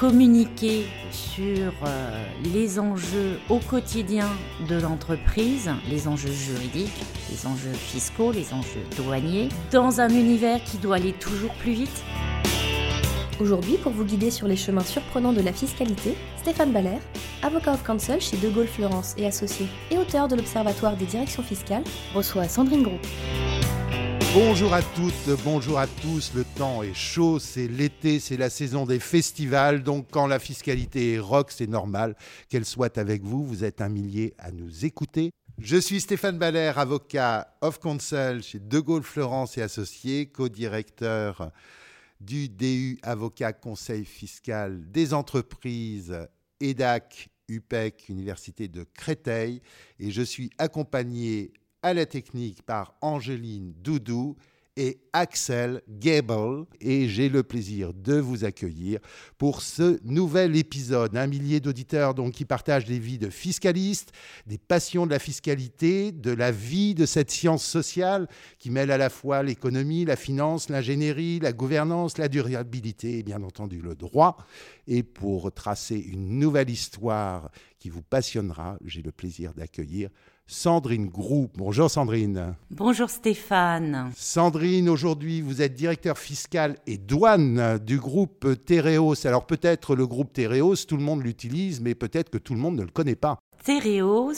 communiquer sur euh, les enjeux au quotidien de l'entreprise, les enjeux juridiques, les enjeux fiscaux, les enjeux douaniers, dans un univers qui doit aller toujours plus vite. Aujourd'hui, pour vous guider sur les chemins surprenants de la fiscalité, Stéphane Baller, avocat of counsel chez De Gaulle Florence et Associés et auteur de l'Observatoire des directions fiscales, reçoit Sandrine Gros. Bonjour à toutes, bonjour à tous. Le temps est chaud, c'est l'été, c'est la saison des festivals. Donc, quand la fiscalité est rock, c'est normal qu'elle soit avec vous. Vous êtes un millier à nous écouter. Je suis Stéphane Baller, avocat of counsel chez De Gaulle Florence et Associés, co-directeur du DU Avocat Conseil Fiscal des Entreprises EDAC UPEC, Université de Créteil. Et je suis accompagné à la technique par Angéline Doudou et Axel Gable. Et j'ai le plaisir de vous accueillir pour ce nouvel épisode. Un millier d'auditeurs donc qui partagent des vies de fiscalistes, des passions de la fiscalité, de la vie de cette science sociale qui mêle à la fois l'économie, la finance, l'ingénierie, la gouvernance, la durabilité et bien entendu le droit. Et pour tracer une nouvelle histoire qui vous passionnera, j'ai le plaisir d'accueillir Sandrine Groux. Bonjour Sandrine. Bonjour Stéphane. Sandrine, aujourd'hui, vous êtes directeur fiscal et douane du groupe Tereos. Alors peut-être le groupe Tereos, tout le monde l'utilise, mais peut-être que tout le monde ne le connaît pas. Tereos,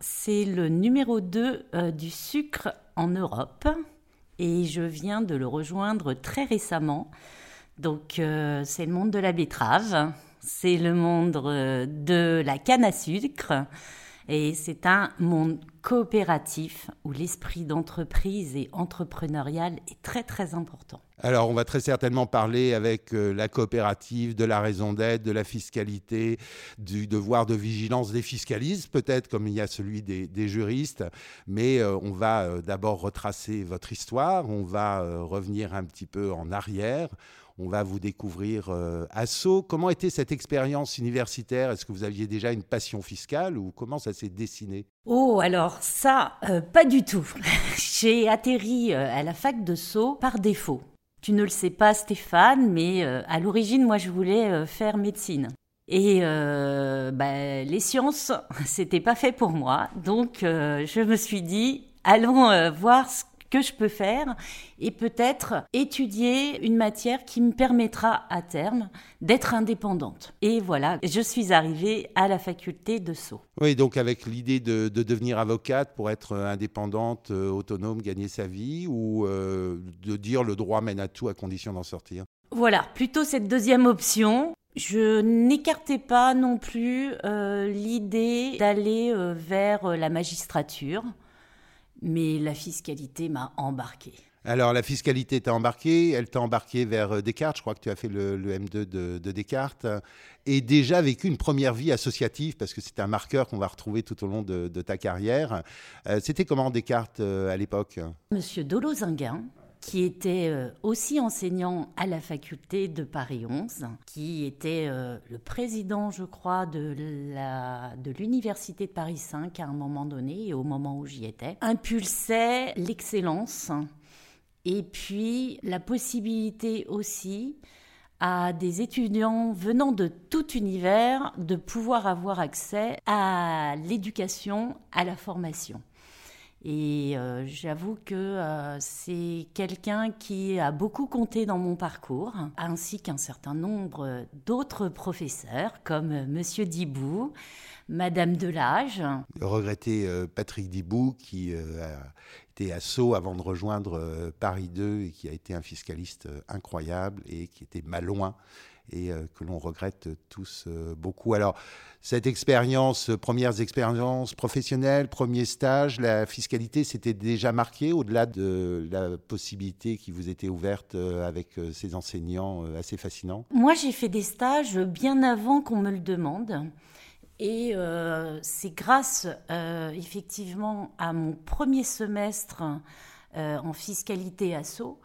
c'est le numéro 2 euh, du sucre en Europe et je viens de le rejoindre très récemment. Donc euh, c'est le monde de la betterave, c'est le monde euh, de la canne à sucre et c'est un monde coopératif où l'esprit d'entreprise et entrepreneurial est très très important. Alors, on va très certainement parler avec euh, la coopérative de la raison d'être, de la fiscalité, du devoir de vigilance des fiscalistes, peut-être comme il y a celui des, des juristes. Mais euh, on va euh, d'abord retracer votre histoire, on va revenir un petit peu en arrière. On va vous découvrir euh, à Sceaux. Comment était cette expérience universitaire? Est-ce que vous aviez déjà une passion fiscale ou comment ça s'est dessiné? Oh, alors ça, euh, pas du tout. J'ai atterri euh, à la fac de Sceaux par défaut. Tu ne le sais pas, Stéphane, mais euh, à l'origine, moi, je voulais faire médecine. Et bah, les sciences, c'était pas fait pour moi. Donc, je me suis dit, allons voir ce que je peux faire et peut-être étudier une matière qui me permettra à terme d'être indépendante. Et voilà, je suis arrivée à la faculté de Sceaux. Oui, donc avec l'idée de, de devenir avocate pour être indépendante, euh, autonome, gagner sa vie, ou euh, de dire le droit mène à tout à condition d'en sortir? Voilà, plutôt cette deuxième option. Je n'écartais pas non plus euh, l'idée d'aller vers la magistrature, mais la fiscalité m'a embarquée. Alors la fiscalité t'a embarqué, elle t'a embarqué vers euh, Descartes, je crois que tu as fait le, le M2 de, de Descartes, et déjà vécu une première vie associative, parce que c'est un marqueur qu'on va retrouver tout au long de, de ta carrière. Euh, C'était comment Descartes euh, à l'époque? Monsieur Dolozinguin, qui était euh, aussi enseignant à la faculté de Paris 11, qui était euh, le président, je crois, de l'université de Paris 5 à un moment donné, et au moment où j'y étais, impulsait l'excellence et puis la possibilité aussi à des étudiants venant de tout univers de pouvoir avoir accès à l'éducation, à la formation. Et euh, j'avoue que euh, c'est quelqu'un qui a beaucoup compté dans mon parcours, ainsi qu'un certain nombre d'autres professeurs, comme euh, Monsieur Dibou, Madame Delage. Euh, Patrick Dibou, qui a été à Sceaux avant de rejoindre Paris 2 et qui a été un fiscaliste incroyable et qui était malouin et euh, que l'on regrette tous euh, beaucoup. Alors, cette expérience, euh, premières expériences professionnelles, premier stage, la fiscalité, c'était déjà marqué au-delà de la possibilité qui vous était ouverte avec ces enseignants assez fascinants? Moi, j'ai fait des stages bien avant qu'on me le demande. Et c'est grâce effectivement à mon premier semestre en fiscalité asso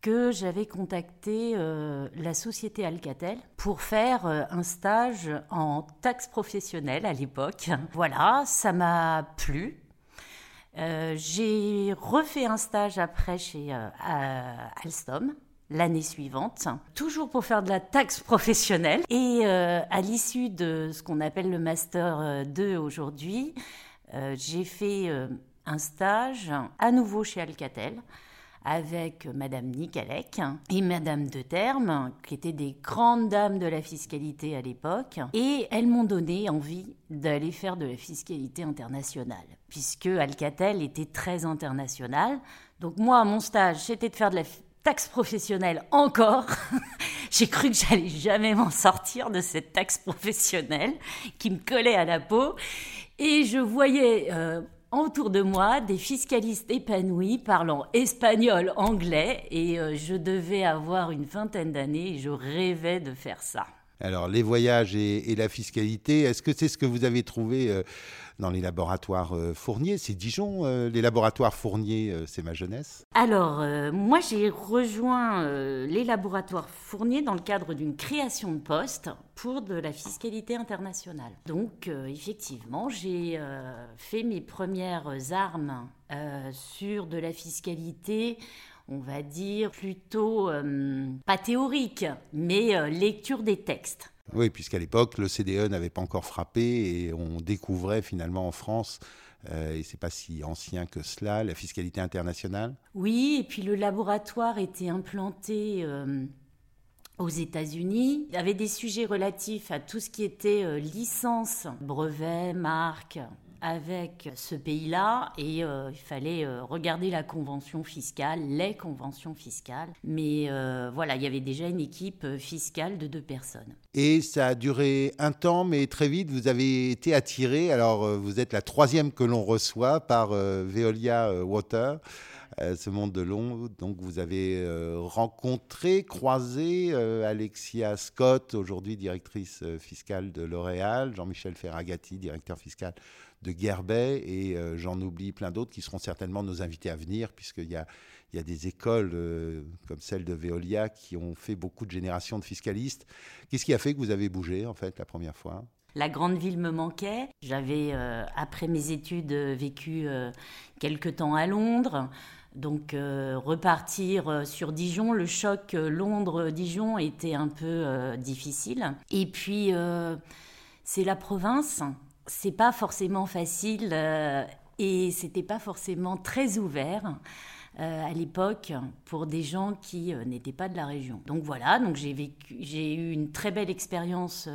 que j'avais contacté la société Alcatel pour faire un stage en taxe professionnelle à l'époque. Voilà, ça m'a plu. Euh, j'ai refait un stage après chez euh, Alstom l'année suivante, toujours pour faire de la taxe professionnelle. Et euh, à l'issue de ce qu'on appelle le Master 2 aujourd'hui, j'ai fait un stage à nouveau chez Alcatel avec Madame Nikalek et Madame de Terme, qui étaient des grandes dames de la fiscalité à l'époque, et elles m'ont donné envie d'aller faire de la fiscalité internationale, puisque Alcatel était très international. Donc moi, mon stage, c'était de faire de la taxe professionnelle encore. J'ai cru que j'allais jamais m'en sortir de cette taxe professionnelle qui me collait à la peau. Et je voyais euh, autour de moi des fiscalistes épanouis parlant espagnol, anglais, et euh, je devais avoir une vingtaine d'années et je rêvais de faire ça. Alors, les voyages et, la fiscalité, est-ce que c'est ce que vous avez trouvé euh, dans les laboratoires euh, Fournier C'est Dijon, euh, les laboratoires Fournier, c'est ma jeunesse Alors, moi, j'ai rejoint les laboratoires Fournier dans le cadre d'une création de poste pour de la fiscalité internationale. Donc, effectivement, j'ai fait mes premières armes sur de la fiscalité on va dire, plutôt euh, pas théorique, mais euh, lecture des textes. Oui, puisqu'à l'époque, le CDE n'avait pas encore frappé et on découvrait finalement en France, euh, et c'est pas si ancien que cela, la fiscalité internationale? Oui, et puis le laboratoire était implanté aux États-Unis. Il avait des sujets relatifs à tout ce qui était licence, brevet, marque, avec ce pays-là et euh, il fallait euh, regarder la convention fiscale, les conventions fiscales. Mais euh, voilà, il y avait déjà une équipe fiscale de deux personnes. Et ça a duré un temps, mais très vite, vous avez été attiré. Alors, vous êtes la troisième que l'on reçoit par Veolia Water ce monde de long. Donc vous avez rencontré, croisé Alexia Scott, aujourd'hui directrice fiscale de L'Oréal, Jean-Michel Ferragati, directeur fiscal de Gerbet et euh, j'en oublie plein d'autres qui seront certainement nos invités à venir, puisqu'il y a, il y a des écoles euh, comme celle de Veolia qui ont fait beaucoup de générations de fiscalistes. Qu'est-ce qui a fait que vous avez bougé, en fait, la première fois? La grande ville me manquait. J'avais, euh, après mes études, vécu quelques temps à Londres. Donc repartir sur Dijon, le choc Londres-Dijon était un peu difficile. Et puis c'est la province, c'est pas forcément facile euh, et c'était pas forcément très ouvert. Euh, à l'époque pour des gens qui euh, n'étaient pas de la région. Donc voilà, donc j'ai eu une très belle expérience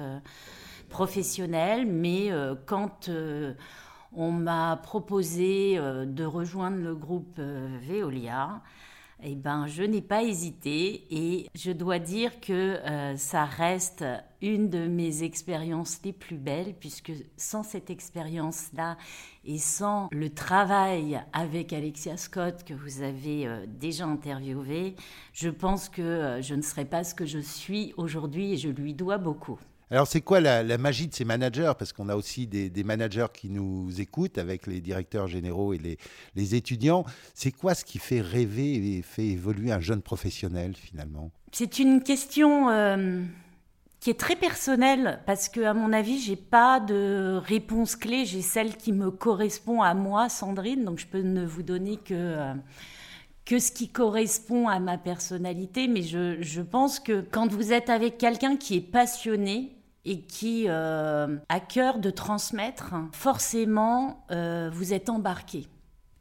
professionnelle, mais quand on m'a proposé de rejoindre le groupe Veolia, eh ben, je n'ai pas hésité et je dois dire que euh, ça reste une de mes expériences les plus belles puisque sans cette expérience-là et sans le travail avec Alexia Scott que vous avez euh, déjà interviewé, je pense que euh, je ne serais pas ce que je suis aujourd'hui et je lui dois beaucoup. Alors, c'est quoi la, magie de ces managers? Parce qu'on a aussi des, managers qui nous écoutent avec les directeurs généraux et les, étudiants. C'est quoi ce qui fait rêver et fait évoluer un jeune professionnel finalement? C'est une question euh, qui est très personnelle parce que, à mon avis, j'ai pas de réponse clé. J'ai celle qui me correspond à moi, Sandrine. Donc, je peux ne vous donner que. Euh, que ce qui correspond à ma personnalité, mais je, je pense que quand vous êtes avec quelqu'un qui est passionné, et qui euh, a cœur de transmettre, forcément, euh, vous êtes embarqué.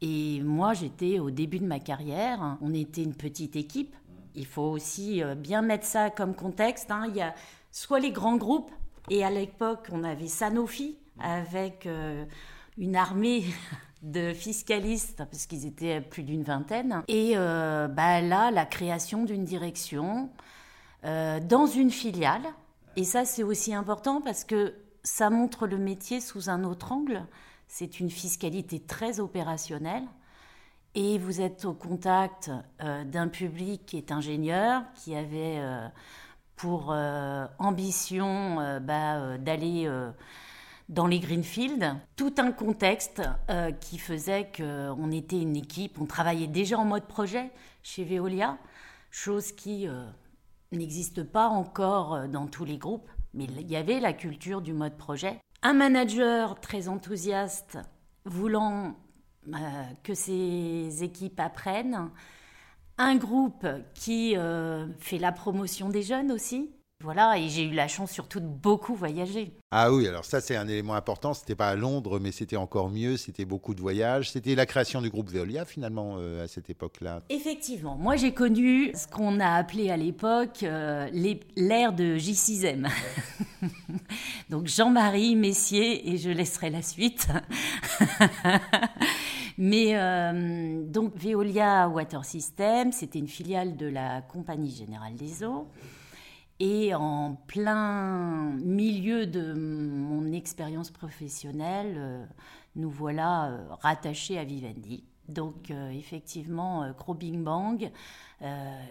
Et moi, j'étais au début de ma carrière, on était une petite équipe. Il faut aussi euh, bien mettre ça comme contexte. Hein. Il y a soit les grands groupes, et à l'époque, on avait Sanofi avec une armée de fiscalistes, parce qu'ils étaient plus d'une vingtaine. Et bah, là, la création d'une direction dans une filiale et ça, c'est aussi important parce que ça montre le métier sous un autre angle. C'est une fiscalité très opérationnelle. Et vous êtes au contact euh, d'un public qui est ingénieur, qui avait euh, pour euh, ambition bah, d'aller dans les Greenfields, tout un contexte qui faisait qu'on était une équipe, on travaillait déjà en mode projet chez Veolia, chose qui n'existe pas encore dans tous les groupes, mais il y avait la culture du mode projet. Un manager très enthousiaste voulant que ses équipes apprennent, un groupe qui euh, fait la promotion des jeunes aussi. Voilà, et j'ai eu la chance surtout de beaucoup voyager. Ah oui, alors ça c'est un élément important. C'était pas à Londres, mais c'était encore mieux. C'était beaucoup de voyages. C'était la création du groupe Veolia finalement euh, à cette époque-là. Effectivement, moi j'ai connu ce qu'on a appelé à l'époque euh, l'ère de J6M. Donc Jean-Marie Messier et je laisserai la suite. Mais euh, donc Veolia Water System, c'était une filiale de la Compagnie Générale des Eaux. Et en plein milieu de mon expérience professionnelle, euh, nous voilà euh, rattachés à Vivendi. Donc effectivement, gros Bing Bang.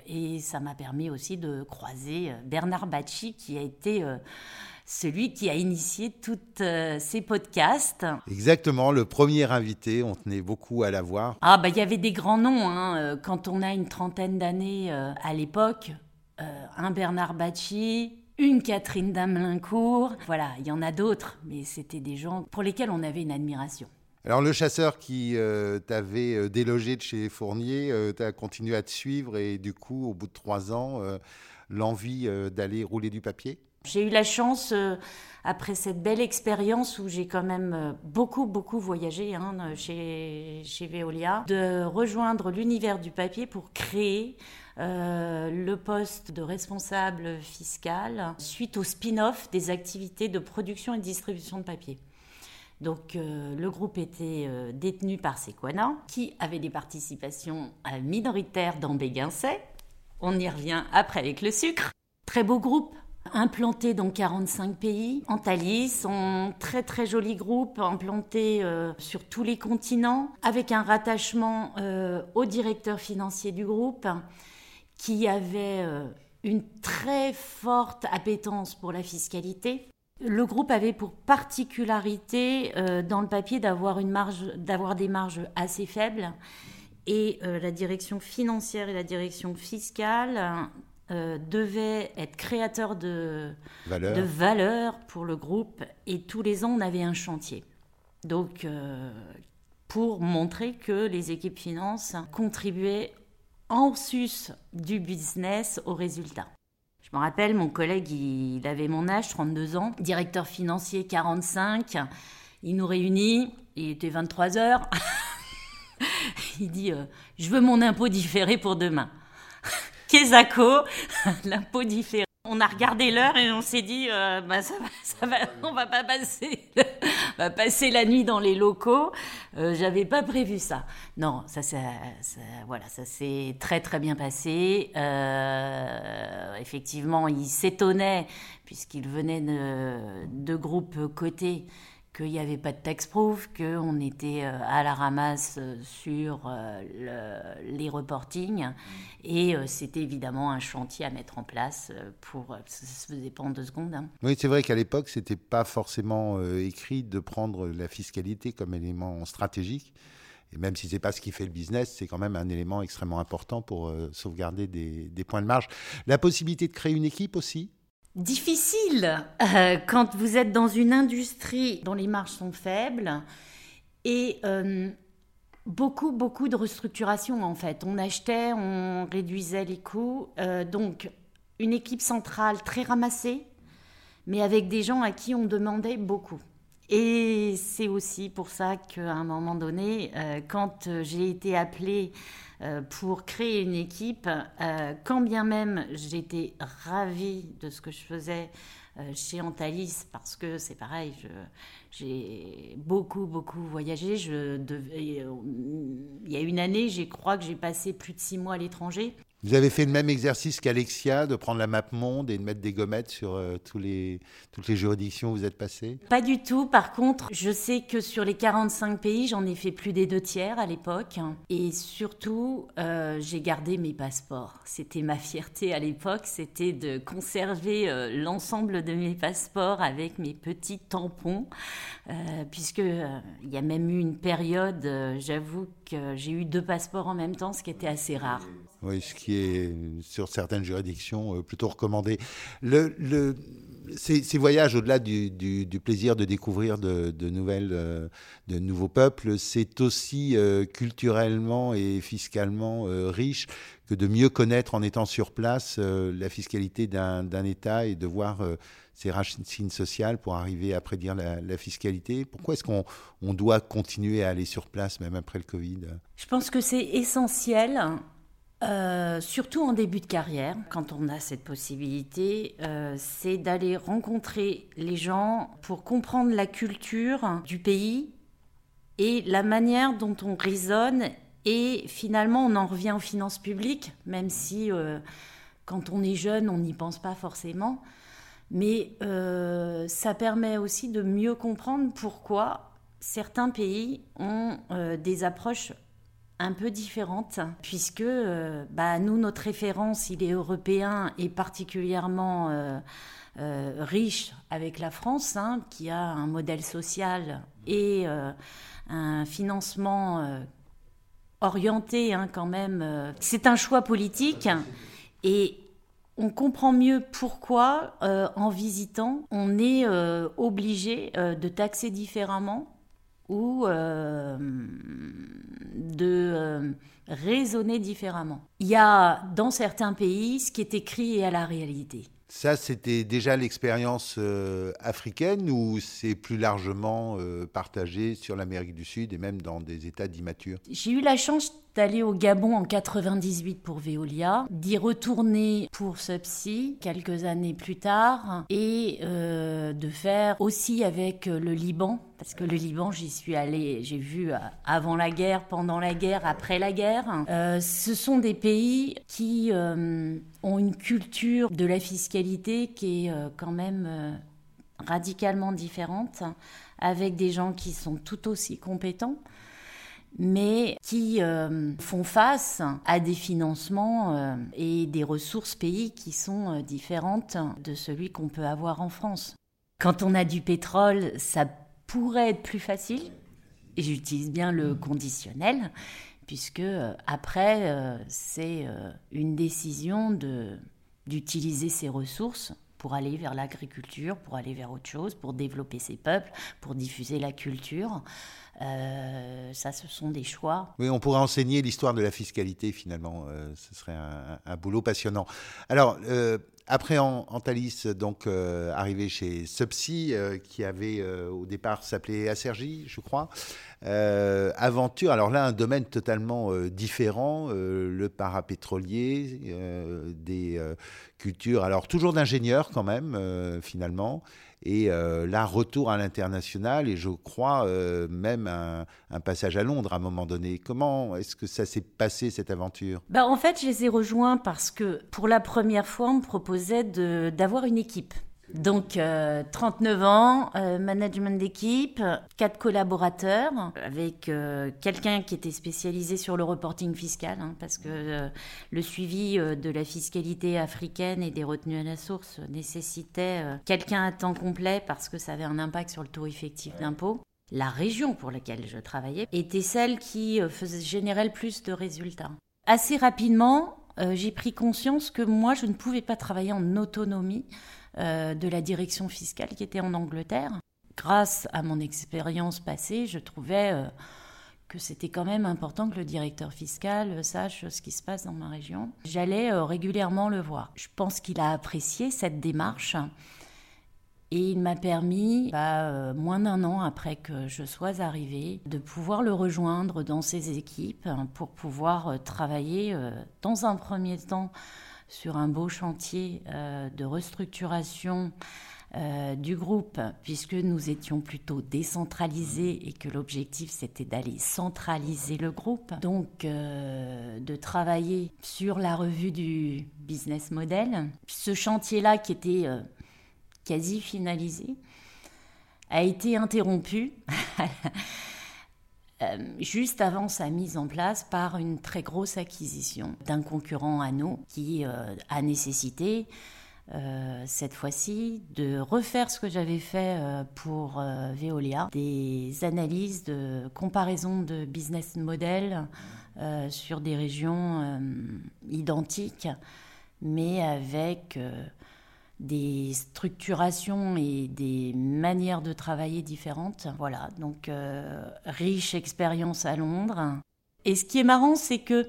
et ça m'a permis aussi de croiser Bernard Bacci, qui a été celui qui a initié tous euh, ces podcasts. Exactement, le premier invité, on tenait beaucoup à l'avoir. Ah bah il y avait des grands noms, hein. Euh, quand on a une trentaine d'années euh, à l'époque, un Bernard Bacci, une Catherine Damelincourt, voilà, il y en a d'autres, mais c'était des gens pour lesquels on avait une admiration. Alors le chasseur qui t'avait délogé de chez Fournier, t'as continué à te suivre et du coup, au bout de trois ans, l'envie d'aller rouler du papier? J'ai eu la chance, euh, après cette belle expérience où j'ai quand même euh, beaucoup, beaucoup voyagé hein, chez, chez Veolia, de rejoindre l'univers du papier pour créer euh, le poste de responsable fiscal suite au spin-off des activités de production et distribution de papier. Donc le groupe était détenu par Sequana, qui avait des participations minoritaires dans Béguincet. On y revient après avec le sucre. Très beau groupe, implanté dans 45 pays. Antalis, un très très joli groupe implanté euh, sur tous les continents, avec un rattachement euh, au directeur financier du groupe, qui avait euh, une très forte appétence pour la fiscalité. Le groupe avait pour particularité dans le papier d'avoir une marge, d'avoir des marges assez faibles, et la direction financière et la direction fiscale euh, devait être créateur de valeur. de valeur pour le groupe et tous les ans on avait un chantier. Donc euh, pour montrer que les équipes finances contribuaient en sus du business aux résultats. Je me rappelle, mon collègue, il avait mon âge, 32 ans, directeur financier 45. Il nous réunit, il était 23 heures. il dit euh, Je veux mon impôt différé pour demain. Kesako, l'impôt différé. On a regardé l'heure et on s'est dit, euh, bah ça va, on va pas passer, va passer la nuit dans les locaux. Euh, J'avais pas prévu ça. Non, ça, ça, voilà, ça s'est très très bien passé. Euh, effectivement, il s'étonnait puisqu'il venait de, de groupes cotés qu'il n'y avait pas de texte-proof, qu'on était euh, à la ramasse euh, sur euh, les reportings. Et c'était évidemment un chantier à mettre en place pour. Ça se faisait pas en deux secondes. Hein. Oui, c'est vrai qu'à l'époque, ce n'était pas forcément écrit de prendre la fiscalité comme élément stratégique. Et même si ce n'est pas ce qui fait le business, c'est quand même un élément extrêmement important pour sauvegarder des, des points de marge. La possibilité de créer une équipe aussi? Difficile euh, quand vous êtes dans une industrie dont les marges sont faibles et euh, beaucoup, beaucoup de restructuration en fait. On achetait, on réduisait les coûts. Euh, donc, une équipe centrale très ramassée, mais avec des gens à qui on demandait beaucoup. Et c'est aussi pour ça qu'à un moment donné, quand j'ai été appelée pour créer une équipe, euh, quand bien même j'étais ravie de ce que je faisais euh, chez Antalis, parce que c'est pareil, j'ai beaucoup, beaucoup voyagé. Je il y a une année, je crois que j'ai passé plus de six mois à l'étranger. Vous avez fait le même exercice qu'Alexia, de prendre la map monde et de mettre des gommettes sur euh, toutes les juridictions où vous êtes passé Pas du tout. Par contre, je sais que sur les 45 pays, j'en ai fait plus des deux tiers à l'époque. Et surtout, euh, j'ai gardé mes passeports. C'était ma fierté à l'époque, c'était de conserver euh, l'ensemble de mes passeports avec mes petits tampons. puisque il y a même eu une période, j'avoue que j'ai eu deux passeports en même temps, ce qui était assez rare. Oui, ce qui est sur certaines juridictions euh, plutôt recommandé. Ces, voyages, au-delà du, plaisir de découvrir de, nouvelles, euh, de nouveaux peuples, c'est aussi euh, culturellement et fiscalement riche que de mieux connaître en étant sur place la fiscalité d'un État et de voir ses racines sociales pour arriver à prédire la, la fiscalité. Pourquoi est-ce qu'on on doit continuer à aller sur place même après le Covid? Je pense que c'est essentiel euh, surtout en début de carrière, quand on a cette possibilité, euh, c'est d'aller rencontrer les gens pour comprendre la culture du pays et la manière dont on raisonne. Et finalement, on en revient aux finances publiques, même si euh, quand on est jeune, on n'y pense pas forcément. Mais ça permet aussi de mieux comprendre pourquoi certains pays ont des approches un peu différente, puisque euh, bah, nous, notre référence, il est européen et particulièrement euh, euh, riche avec la France, hein, qui a un modèle social et un financement orienté hein, quand même. C'est un choix politique et on comprend mieux pourquoi, en visitant, on est obligé de taxer différemment ou euh, de euh, raisonner différemment. Il y a dans certains pays ce qui est écrit et à la réalité. Ça, c'était déjà l'expérience euh, africaine ou c'est plus largement partagé sur l'Amérique du Sud et même dans des États d'immature? J'ai eu la chance d'aller au Gabon en 98 pour Veolia, d'y retourner pour Subsea quelques années plus tard et euh, de faire aussi avec le Liban, parce que le Liban, j'y suis allée, j'ai vu euh, avant la guerre, pendant la guerre, après la guerre. Euh, ce sont des pays qui ont une culture de la fiscalité qui est quand même radicalement différente, avec des gens qui sont tout aussi compétents mais qui euh, font face à des financements euh, et des ressources pays qui sont euh, différentes de celui qu'on peut avoir en France. Quand on a du pétrole, ça pourrait être plus facile, et j'utilise bien le conditionnel, puisque après, c'est une décision d'utiliser ces ressources pour aller vers l'agriculture, pour aller vers autre chose, pour développer ses peuples, pour diffuser la culture. Euh, ça, ce sont des choix. Oui, on pourrait enseigner l'histoire de la fiscalité finalement. Euh, ce serait un, boulot passionnant. Alors, euh, après Antalis, donc arrivé chez Subsea, qui avait au départ s'appelait Acergy, je crois. aventure, alors là, un domaine totalement différent, le parapétrolier, des cultures, alors toujours d'ingénieurs quand même, finalement. Et euh, là, retour à l'international et je crois euh, même un, passage à Londres à un moment donné. Comment est-ce que ça s'est passé cette aventure? Bah, En fait, je les ai rejoints parce que pour la première fois, on me proposait d'avoir une équipe. Donc, 39 euh, ans, euh, management d'équipe, quatre collaborateurs, avec euh, quelqu'un qui était spécialisé sur le reporting fiscal, hein, parce que le suivi de la fiscalité africaine et des retenues à la source nécessitait quelqu'un à temps complet parce que ça avait un impact sur le taux effectif d'impôt. La région pour laquelle je travaillais était celle qui faisait générer le plus de résultats. Assez rapidement, j'ai pris conscience que moi, je ne pouvais pas travailler en autonomie euh, de la direction fiscale qui était en Angleterre. Grâce à mon expérience passée, je trouvais euh, que c'était quand même important que le directeur fiscal sache ce qui se passe dans ma région. J'allais euh, régulièrement le voir. Je pense qu'il a apprécié cette démarche. Et il m'a permis, bah, moins d'un an après que je sois arrivée, de pouvoir le rejoindre dans ses équipes pour pouvoir travailler dans un premier temps sur un beau chantier euh, de restructuration euh, du groupe, puisque nous étions plutôt décentralisés et que l'objectif c'était d'aller centraliser le groupe. Donc euh, de travailler sur la revue du business model. Ce chantier-là qui était euh, quasi finalisé a été interrompu. juste avant sa mise en place par une très grosse acquisition d'un concurrent à nous qui a nécessité euh, cette fois-ci, de refaire ce que j'avais fait euh, pour euh, Veolia, des analyses de comparaison de business model sur des régions identiques, mais avec des structurations et des manières de travailler différentes. Voilà, donc riche expérience à Londres. Et ce qui est marrant, c'est que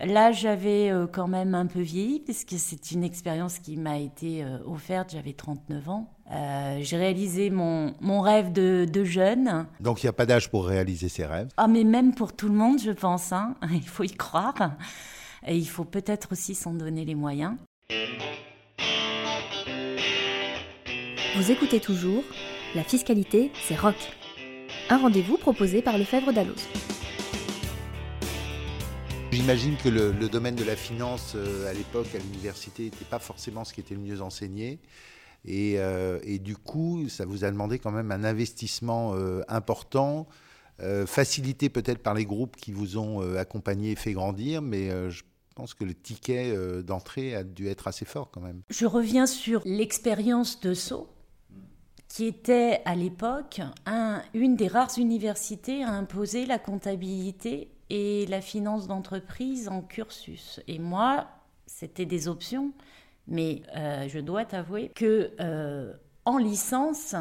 Là, j'avais euh, quand même un peu vieilli, puisque c'est une expérience qui m'a été euh, offerte, j'avais 39 ans. Euh, j'ai réalisé mon, mon rêve de, de jeune. Donc il n'y a pas d'âge pour réaliser ses rêves? Ah, mais même pour tout le monde, je pense. Hein. Il faut y croire. Et il faut peut-être aussi s'en donner les moyens. Vous écoutez toujours La fiscalité, c'est rock. Un rendez-vous proposé par Lefebvre Dalloz. J'imagine que le, domaine de la finance euh, à l'époque à l'université n'était pas forcément ce qui était le mieux enseigné. Et, euh, du coup, ça vous a demandé quand même un investissement euh, important, facilité peut-être par les groupes qui vous ont accompagné et fait grandir, mais je pense que le ticket d'entrée a dû être assez fort quand même. Je reviens sur l'expérience de Sceaux qui était à l'époque une des rares universités à imposer la comptabilité et la finance d'entreprise en cursus. Et moi, c'était des options, mais euh, je dois t'avouer que euh, en licence,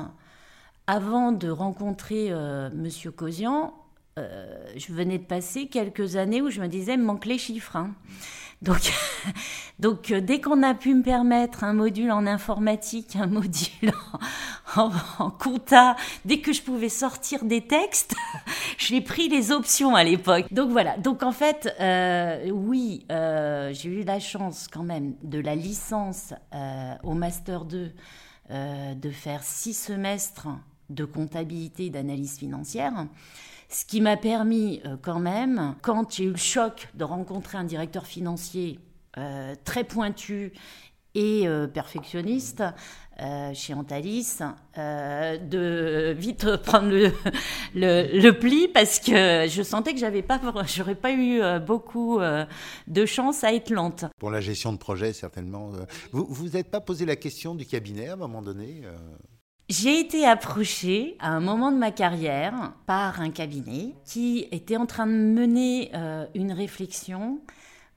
avant de rencontrer euh, Monsieur Cosian, je venais de passer quelques années où je me disais, me manque les chiffres. Hein. Donc, donc dès qu'on a pu me permettre un module en informatique, un module en, compta, dès que je pouvais sortir des textes, j'ai pris les options à l'époque. Donc voilà, donc en fait, euh, oui, euh, j'ai eu la chance quand même de la licence euh, au Master 2 de faire six semestres de comptabilité et d'analyse financière. Ce qui m'a permis quand même, quand j'ai eu le choc de rencontrer un directeur financier très pointu et perfectionniste, euh, chez Antalis euh, de vite prendre le, pli parce que je sentais que j'avais pas j'aurais pas eu euh, beaucoup de chance à être lente. Pour la gestion de projet certainement. Vous vous n'êtes pas posé la question du cabinet à un moment donné j'ai été approchée à un moment de ma carrière par un cabinet qui était en train de mener une réflexion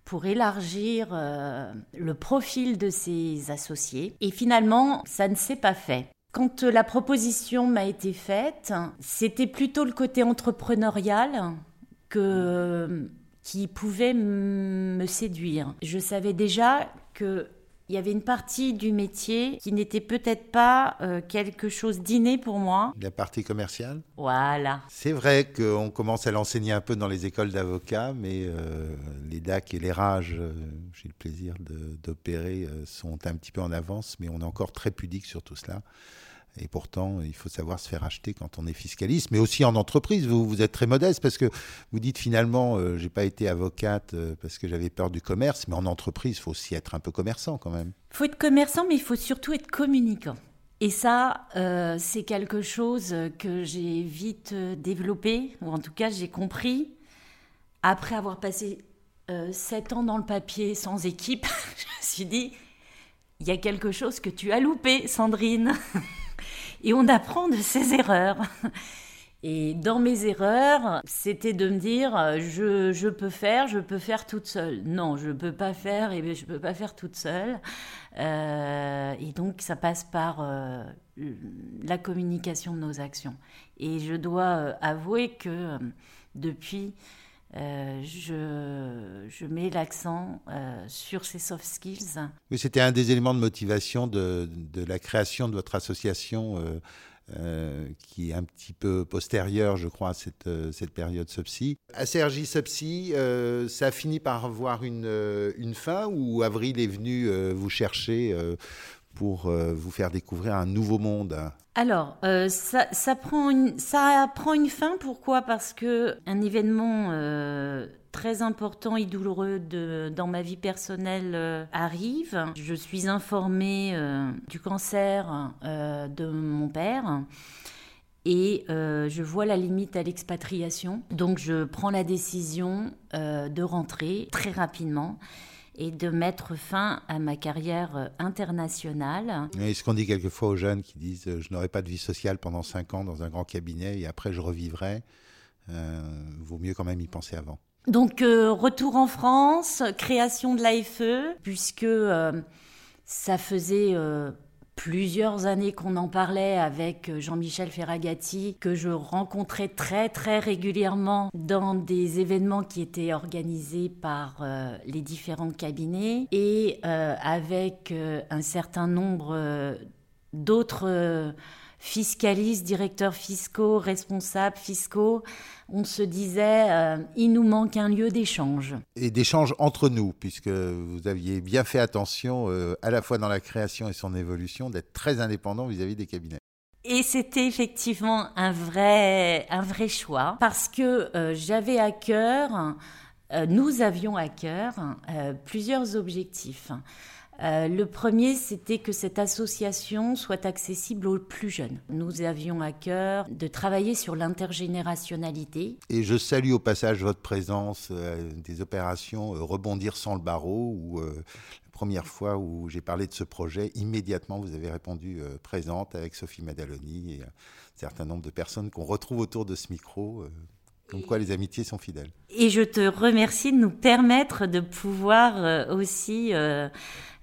pour élargir euh, le profil de ses associés. Et finalement, ça ne s'est pas fait. Quand la proposition m'a été faite, c'était plutôt le côté entrepreneurial qui pouvait me séduire. Je savais déjà que il y avait une partie du métier qui n'était peut-être pas euh, quelque chose d'inné pour moi. La partie commerciale? Voilà. C'est vrai qu'on commence à l'enseigner un peu dans les écoles d'avocats, mais euh, les DAC et les RAGE, euh, j'ai le plaisir d'opérer, sont un petit peu en avance, mais on est encore très pudique sur tout cela. Et pourtant, il faut savoir se faire acheter quand on est fiscaliste, mais aussi en entreprise. Vous, êtes très modeste parce que vous dites finalement, euh, j'ai pas été avocate euh, parce que j'avais peur du commerce, mais en entreprise, il faut aussi être un peu commerçant quand même. Il faut être commerçant, mais il faut surtout être communicant. Et ça, euh, c'est quelque chose que j'ai vite développé, ou en tout cas j'ai compris, après avoir passé sept ans dans le papier sans équipe, je me suis dit, il y a quelque chose que tu as loupé, Sandrine. et on apprend de ses erreurs. Et dans mes erreurs, c'était de me dire je, je, peux faire, je peux faire toute seule. Non, je ne peux pas faire et je ne peux pas faire toute seule. Euh, et donc ça passe par euh, la communication de nos actions. Et je dois euh, avouer que depuis, je, je, mets l'accent sur ces soft skills. Oui, c'était un des éléments de motivation de, de la création de votre association euh, qui est un petit peu postérieure, je crois, à cette, euh, cette période SOPSI. À Sergi SOPSI, euh, ça a fini par avoir une, une fin ou Avril est venu vous chercher pour vous faire découvrir un nouveau monde alors, ça, ça, prend une, ça prend une fin. Pourquoi? Parce que un événement très important et douloureux dans ma vie personnelle euh, arrive. Je suis informée euh, du cancer euh, de mon père et je vois la limite à l'expatriation. Donc je prends la décision de rentrer très rapidement et de mettre fin à ma carrière internationale. Et ce qu'on dit quelquefois aux jeunes qui disent je n'aurai pas de vie sociale pendant cinq ans dans un grand cabinet et après je revivrai, vaut mieux quand même y penser avant. Donc euh, retour en France, création de l'AFE, puisque euh, ça faisait euh, plusieurs années qu'on en parlait avec Jean-Michel Ferragati, que je rencontrais très très régulièrement dans des événements qui étaient organisés par les différents cabinets et avec un certain nombre d'autres fiscalistes, directeurs fiscaux, responsables fiscaux, on se disait, euh, il nous manque un lieu d'échange. Et d'échange entre nous, puisque vous aviez bien fait attention, euh, à la fois dans la création et son évolution, d'être très indépendant vis-à-vis des cabinets. Et c'était effectivement un vrai, un vrai choix, parce que euh, j'avais à cœur, nous avions à cœur plusieurs objectifs. Euh, le premier, c'était que cette association soit accessible aux plus jeunes. Nous avions à cœur de travailler sur l'intergénérationnalité. Et je salue au passage votre présence euh, des opérations euh, Rebondir sans le barreau, où la première fois où j'ai parlé de ce projet, immédiatement vous avez répondu présente avec Sophie Madaloni et un certain nombre de personnes qu'on retrouve autour de ce micro. Comme quoi les amitiés sont fidèles. Et je te remercie de nous permettre de pouvoir aussi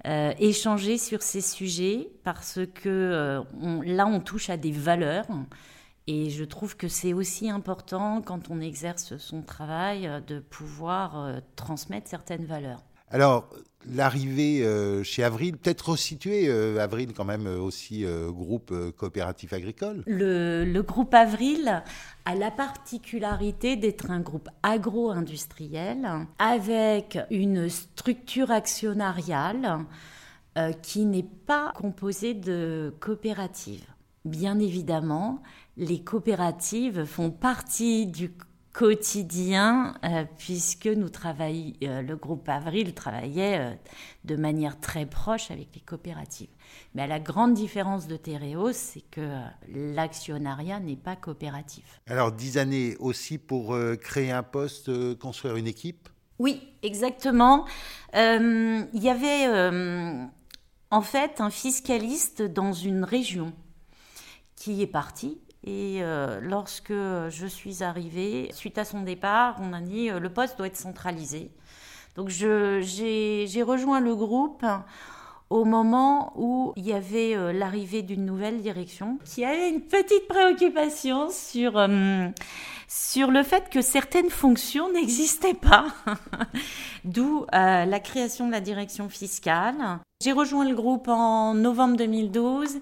euh, échanger sur ces sujets parce que euh, là, on touche à des valeurs. Et je trouve que c'est aussi important quand on exerce son travail euh, de pouvoir transmettre certaines valeurs. Alors, l'arrivée euh, chez Avril, peut-être resituer euh, Avril quand même euh, aussi groupe coopératif agricole le, groupe Avril a la particularité d'être un groupe agro-industriel avec une structure actionnariale qui n'est pas composée de coopératives. Bien évidemment, les coopératives font partie du quotidien, euh, puisque nous travaillons, euh, le groupe Avril travaillait euh, de manière très proche avec les coopératives. Mais la grande différence de Théréos, c'est que l'actionnariat n'est pas coopératif. Alors, dix années aussi pour créer un poste, construire une équipe? Oui, exactement. Il y avait en fait un fiscaliste dans une région qui est parti et euh, lorsque je suis arrivée, suite à son départ, on a dit euh, le poste doit être centralisé. Donc j'ai rejoint le groupe au moment où il y avait euh, l'arrivée d'une nouvelle direction qui avait une petite préoccupation sur, sur le fait que certaines fonctions n'existaient pas, d'où la création de la direction fiscale. J'ai rejoint le groupe en novembre 2012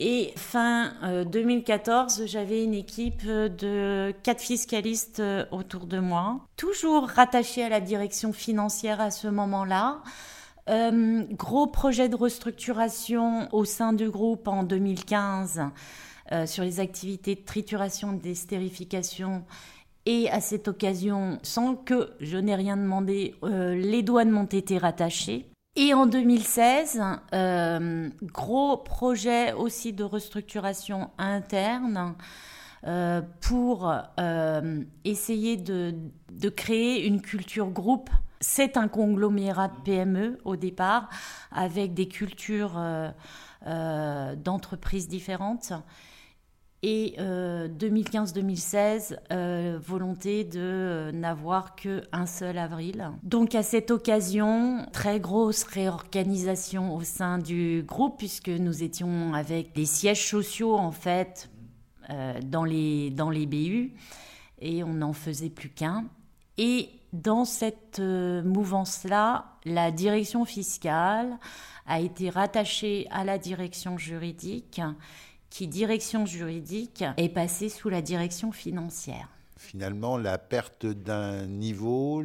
et fin 2014, euh, j'avais une équipe de quatre fiscalistes euh, autour de moi, toujours rattachés à la direction financière à ce moment-là. Euh, gros projet de restructuration au sein du groupe en 2015 sur les activités de trituration et d'estérification. Et à cette occasion, sans que je n'ai rien demandé, les douanes m'ont été rattachées. Et en 2016, euh, gros projet aussi de restructuration interne euh, pour euh, essayer de, de, créer une culture groupe. C'est un conglomérat de PME au départ, avec des cultures d'entreprises différentes. Et 2015-2016, euh, euh, volonté de euh, n'avoir qu'un seul avril. Donc à cette occasion, très grosse réorganisation au sein du groupe puisque nous étions avec des sièges sociaux en fait dans, les, dans les BU et on n'en faisait plus qu'un. Et dans cette mouvance-là, la direction fiscale a été rattachée à la direction juridique qui direction juridique est passée sous la direction financière. finalement la perte d'un niveau,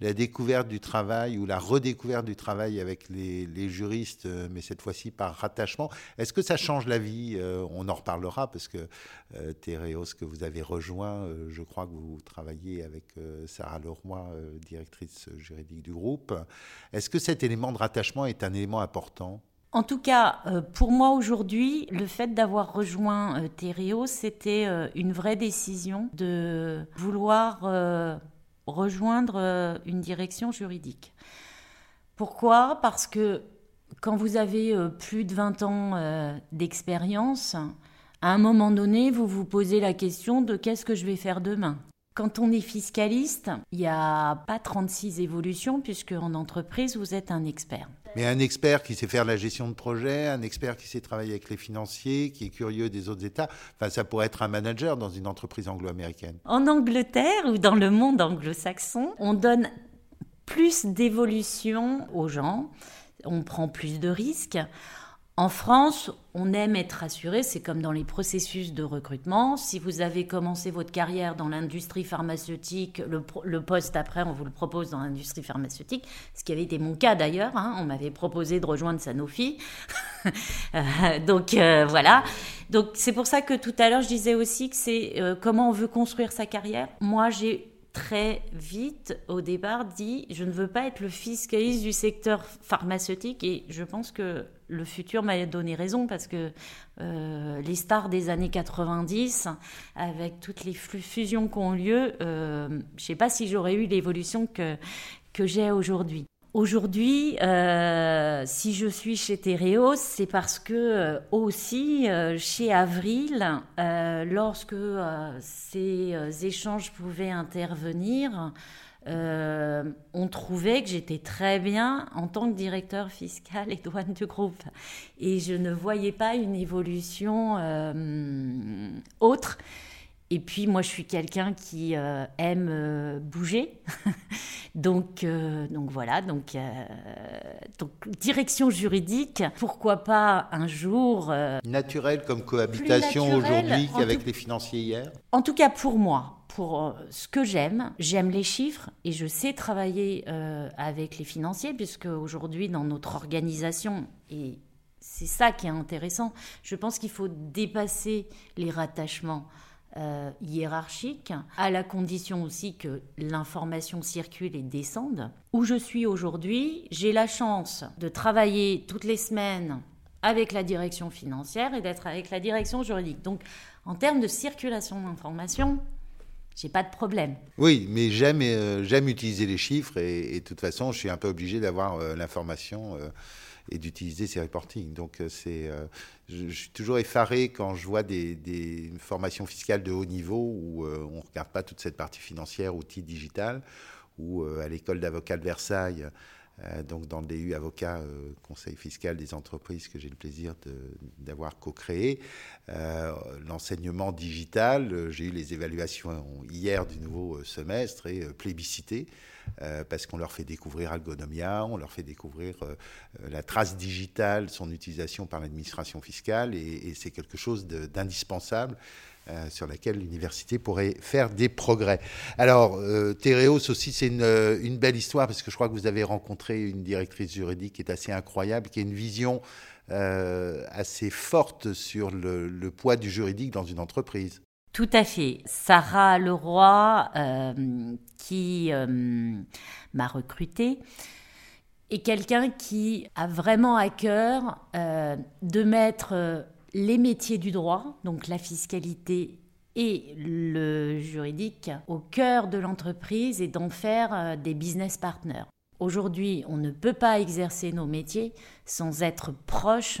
la découverte du travail ou la redécouverte du travail avec les, juristes, euh, mais cette fois-ci par rattachement. Est-ce que ça change la vie euh, On en reparlera parce que euh, Théréos, que vous avez rejoint, je crois que vous travaillez avec Sarah Leroy, directrice juridique du groupe. Est-ce que cet élément de rattachement est un élément important? En tout cas, pour moi aujourd'hui, le fait d'avoir rejoint Théréos, c'était une vraie décision de vouloir rejoindre euh, une direction juridique. Pourquoi? Parce que quand vous avez euh, plus de 20 ans euh, d'expérience, à un moment donné, vous vous posez la question de qu'est-ce que je vais faire demain? Quand on est fiscaliste, il n'y a pas 36 évolutions puisque en entreprise, vous êtes un expert. Mais un expert qui sait faire la gestion de projet, un expert qui sait travailler avec les financiers, qui est curieux des autres États, enfin, ça pourrait être un manager dans une entreprise anglo-américaine. En Angleterre ou dans le monde anglo-saxon, on donne plus d'évolution aux gens, on prend plus de risques. En France, on aime être assuré, c'est comme dans les processus de recrutement. Si vous avez commencé votre carrière dans l'industrie pharmaceutique, le, poste après, on vous le propose dans l'industrie pharmaceutique, ce qui avait été mon cas d'ailleurs. Hein. on m'avait proposé de rejoindre Sanofi. Euh, donc euh, voilà. Donc c'est pour ça que tout à l'heure je disais aussi que c'est euh, comment on veut construire sa carrière. Moi j'ai très vite, au départ, dit je ne veux pas être le fiscaliste du secteur pharmaceutique et je pense que le futur m'a donné raison parce que euh, les stars des années 90, avec toutes les fusions qui ont lieu, euh, je ne sais pas si j'aurais eu l'évolution que, que j'ai aujourd'hui. Aujourd'hui, euh, si je suis chez Tereos, c'est parce que euh, aussi chez Avril, lorsque ces échanges pouvaient intervenir, on trouvait que j'étais très bien en tant que directeur fiscal et douane du groupe. Et je ne voyais pas une évolution autre. Et puis moi, je suis quelqu'un qui euh, aime euh, bouger. donc, euh, donc voilà, donc, donc direction juridique, pourquoi pas un jour... naturel comme cohabitation aujourd'hui qu'avec les financiers hier? En tout cas pour moi, pour ce que j'aime, j'aime les chiffres et je sais travailler avec les financiers puisque aujourd'hui dans notre organisation, et c'est ça qui est intéressant, je pense qu'il faut dépasser les rattachements. Euh, hiérarchique, à la condition aussi que l'information circule et descende. Où je suis aujourd'hui, j'ai la chance de travailler toutes les semaines avec la direction financière et d'être avec la direction juridique. Donc, en termes de circulation d'information, j'ai pas de problème. Oui, mais j'aime euh, j'aime utiliser les chiffres et, de toute façon, je suis un peu obligé d'avoir euh, l'information et d'utiliser ces reporting. Donc, c'est je, suis toujours effaré quand je vois des, formations fiscales de haut niveau où euh, on ne regarde pas toute cette partie financière, outils digital, ou euh, à l'école d'avocat de Versailles, euh, donc dans le DU avocat conseil fiscal des entreprises que j'ai le plaisir d'avoir co-créé, l'enseignement digital, j'ai eu les évaluations hier du nouveau semestre et plébiscité. Euh, parce qu'on leur fait découvrir Algonomia, on leur fait découvrir euh, euh, la trace digitale, son utilisation par l'administration fiscale, et, c'est quelque chose d'indispensable. Sur laquelle l'université pourrait faire des progrès. Alors, euh, aussi, c'est une, belle histoire parce que je crois que vous avez rencontré une directrice juridique qui est assez incroyable, qui a une vision assez forte sur le, poids du juridique dans une entreprise. Tout à fait. Sarah Leroy, euh, qui euh, m'a recrutée, est quelqu'un qui a vraiment à cœur euh, de mettre les métiers du droit, donc la fiscalité et le juridique, au cœur de l'entreprise et d'en faire des business partners. Aujourd'hui, on ne peut pas exercer nos métiers sans être proche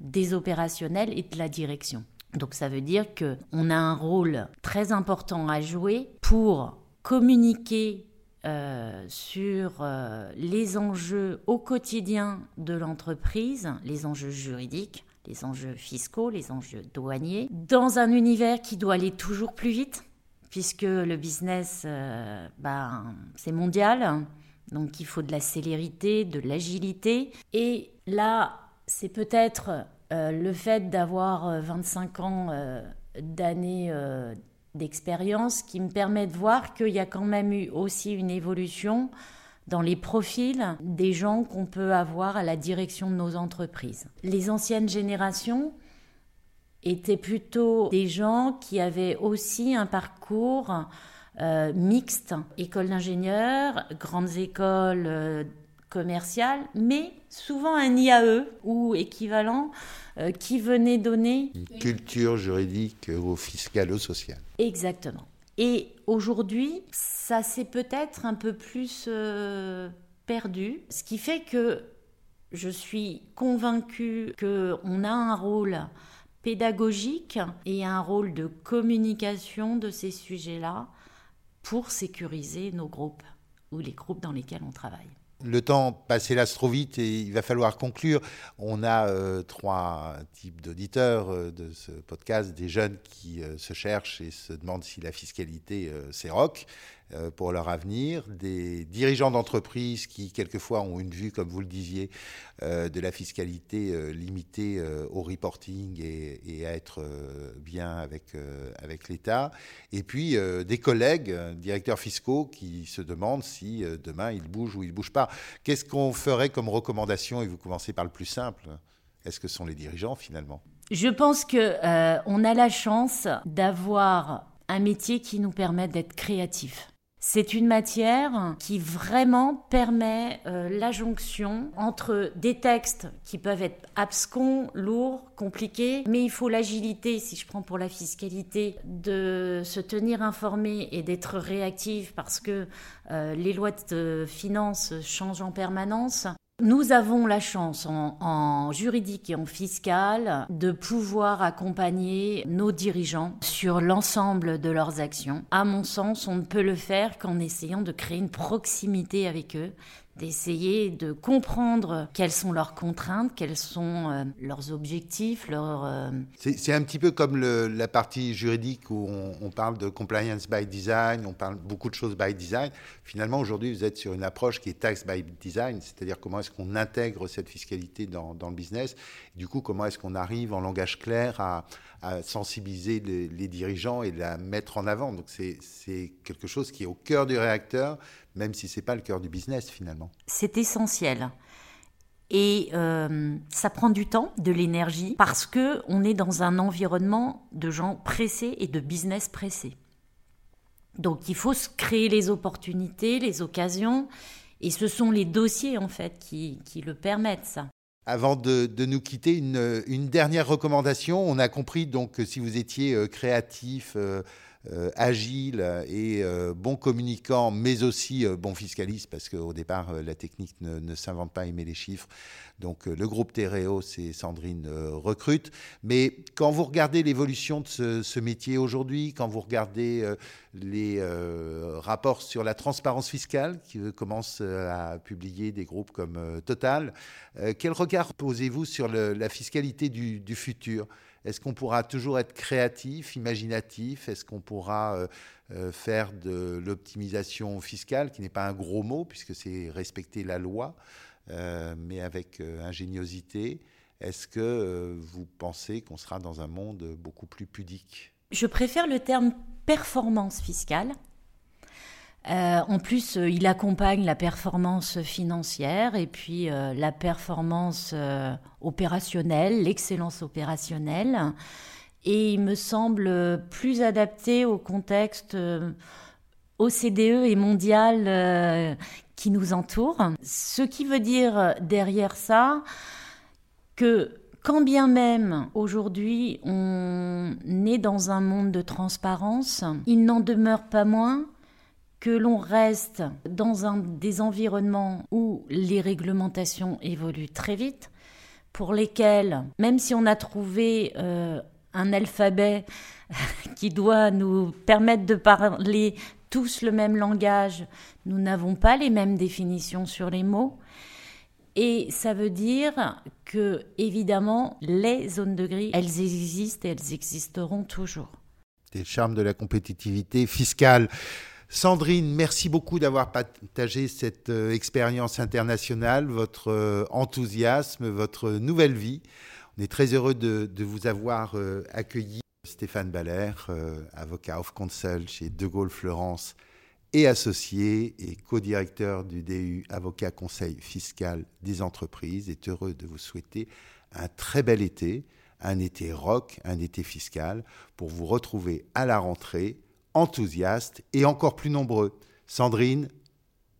des opérationnels et de la direction. Donc ça veut dire qu'on a un rôle très important à jouer pour communiquer euh, sur euh, les enjeux au quotidien de l'entreprise, les enjeux juridiques, les enjeux fiscaux, les enjeux douaniers, dans un univers qui doit aller toujours plus vite, puisque le business, euh, ben, c'est mondial, donc il faut de la célérité, de l'agilité. Et là, c'est peut-être euh, le fait d'avoir 25 euh, ans euh, d'années d'expérience qui me permet de voir qu'il y a quand même eu aussi une évolution dans les profils des gens qu'on peut avoir à la direction de nos entreprises. Les anciennes générations étaient plutôt des gens qui avaient aussi un parcours euh, mixte, école d'ingénieurs, grandes écoles euh, commerciales, mais souvent un IAE ou équivalent euh, qui venait donner une culture juridique au fiscal, au social. Exactement. Et aujourd'hui, ça s'est peut-être un peu plus perdu, ce qui fait que je suis convaincue qu'on a un rôle pédagogique et un rôle de communication de ces sujets-là pour sécuriser nos groupes ou les groupes dans lesquels on travaille. Le temps passe hélas trop vite et il va falloir conclure. On a euh, trois types d'auditeurs euh, de ce podcast, des jeunes qui euh, se cherchent et se demandent si la fiscalité c'est rock. Pour leur avenir, des dirigeants d'entreprises qui quelquefois ont une vue, comme vous le disiez, de la fiscalité limitée au reporting et, à être bien avec, avec l'État, et puis des collègues, directeurs fiscaux, qui se demandent si demain ils bougent ou ils ne bougent pas. Qu'est-ce qu'on ferait comme recommandation Et vous commencez par le plus simple. Est-ce que ce sont les dirigeants finalement? Je pense que on a la chance d'avoir un métier qui nous permet d'être créatifs. C'est une matière qui vraiment permet euh, la jonction entre des textes qui peuvent être abscons, lourds, compliqués, mais il faut l'agilité, si je prends pour la fiscalité, de se tenir informé et d'être réactif parce que euh, les lois de finances changent en permanence. Nous avons la chance en, juridique et en fiscal de pouvoir accompagner nos dirigeants sur l'ensemble de leurs actions. À mon sens, on ne peut le faire qu'en essayant de créer une proximité avec eux, d'essayer de comprendre quelles sont leurs contraintes, quels sont euh, leurs objectifs. Euh, c'est un petit peu comme la partie juridique où on, parle de compliance by design, on parle beaucoup de choses by design. Finalement, aujourd'hui, vous êtes sur une approche qui est tax by design, c'est-à-dire comment est-ce qu'on intègre cette fiscalité dans, dans le business. du coup, comment est-ce qu'on arrive en langage clair à, sensibiliser les, les, dirigeants et la mettre en avant. Donc c'est quelque chose qui est au cœur du réacteur, même si ce n'est pas le cœur du business finalement. C'est essentiel. Et euh, ça prend du temps, de l'énergie, parce que on est dans un environnement de gens pressés et de business pressés. Donc il faut se créer les opportunités, les occasions, et ce sont les dossiers en fait qui, qui le permettent ça. Avant de, de nous quitter, une, une, dernière recommandation. On a compris donc que si vous étiez euh, créatif, euh, agile et euh, bon communicant, mais aussi euh, bon fiscaliste, parce qu'au départ, la technique ne, s'invente pas, aimer les chiffres. Donc le groupe Terreo, c'est Sandrine recrute. Mais quand vous regardez l'évolution de ce, métier aujourd'hui, quand vous regardez les rapports sur la transparence fiscale qui commence à publier des groupes comme Total, quel regard posez-vous sur la fiscalité du futur? Est-ce qu'on pourra toujours être créatif, imaginatif? Est-ce qu'on pourra euh, euh, faire de l'optimisation fiscale, qui n'est pas un gros mot, puisque c'est respecter la loi, euh, mais avec ingéniosité? Est-ce que vous pensez qu'on sera dans un monde beaucoup plus pudique? Je préfère le terme performance fiscale euh, en plus, euh, il accompagne la performance financière et puis euh, la performance opérationnelle, l'excellence opérationnelle. Et il me semble plus adapté au contexte OCDE et mondial qui nous entoure. Ce qui veut dire derrière ça que quand bien même aujourd'hui on est dans un monde de transparence, il n'en demeure pas moins que l'on reste dans un, des environnements où les réglementations évoluent très vite, pour lesquels, même si on a trouvé euh, un alphabet qui doit nous permettre de parler tous le même langage, nous n'avons pas les mêmes définitions sur les mots. Et ça veut dire que, évidemment, les zones de gris, elles existent et elles existeront toujours. Des charmes de la compétitivité fiscale. Sandrine, merci beaucoup d'avoir partagé cette euh, expérience internationale, votre euh, enthousiasme, votre nouvelle vie. On est très heureux de, vous avoir euh, accueilli Stéphane Baller, avocat of counsel chez De Gaulle Florence et associé et co-directeur du DU Avocat Conseil Fiscal des Entreprises, est heureux de vous souhaiter un très bel été, un été rock, un été fiscal, pour vous retrouver à la rentrée enthousiaste et encore plus nombreux. Sandrine,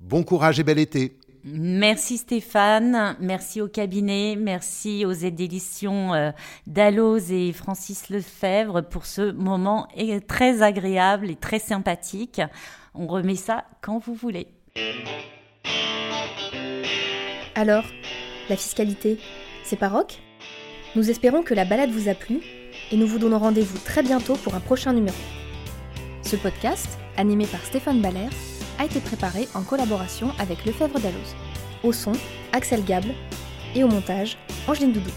bon courage et bel été. Merci Stéphane, merci au cabinet, merci aux éditions euh, Dalloz et Francis Lefebvre pour ce moment très agréable et très sympathique. On remet ça quand vous voulez. Alors, la fiscalité, c'est pas rock? Nous espérons que la balade vous a plu et nous vous donnons rendez-vous très bientôt pour un prochain numéro. Ce podcast, animé par Stéphane Baller, a été préparé en collaboration avec Lefebvre Dalloz. Au son, Axel Gable et au montage, Angeline Doudou.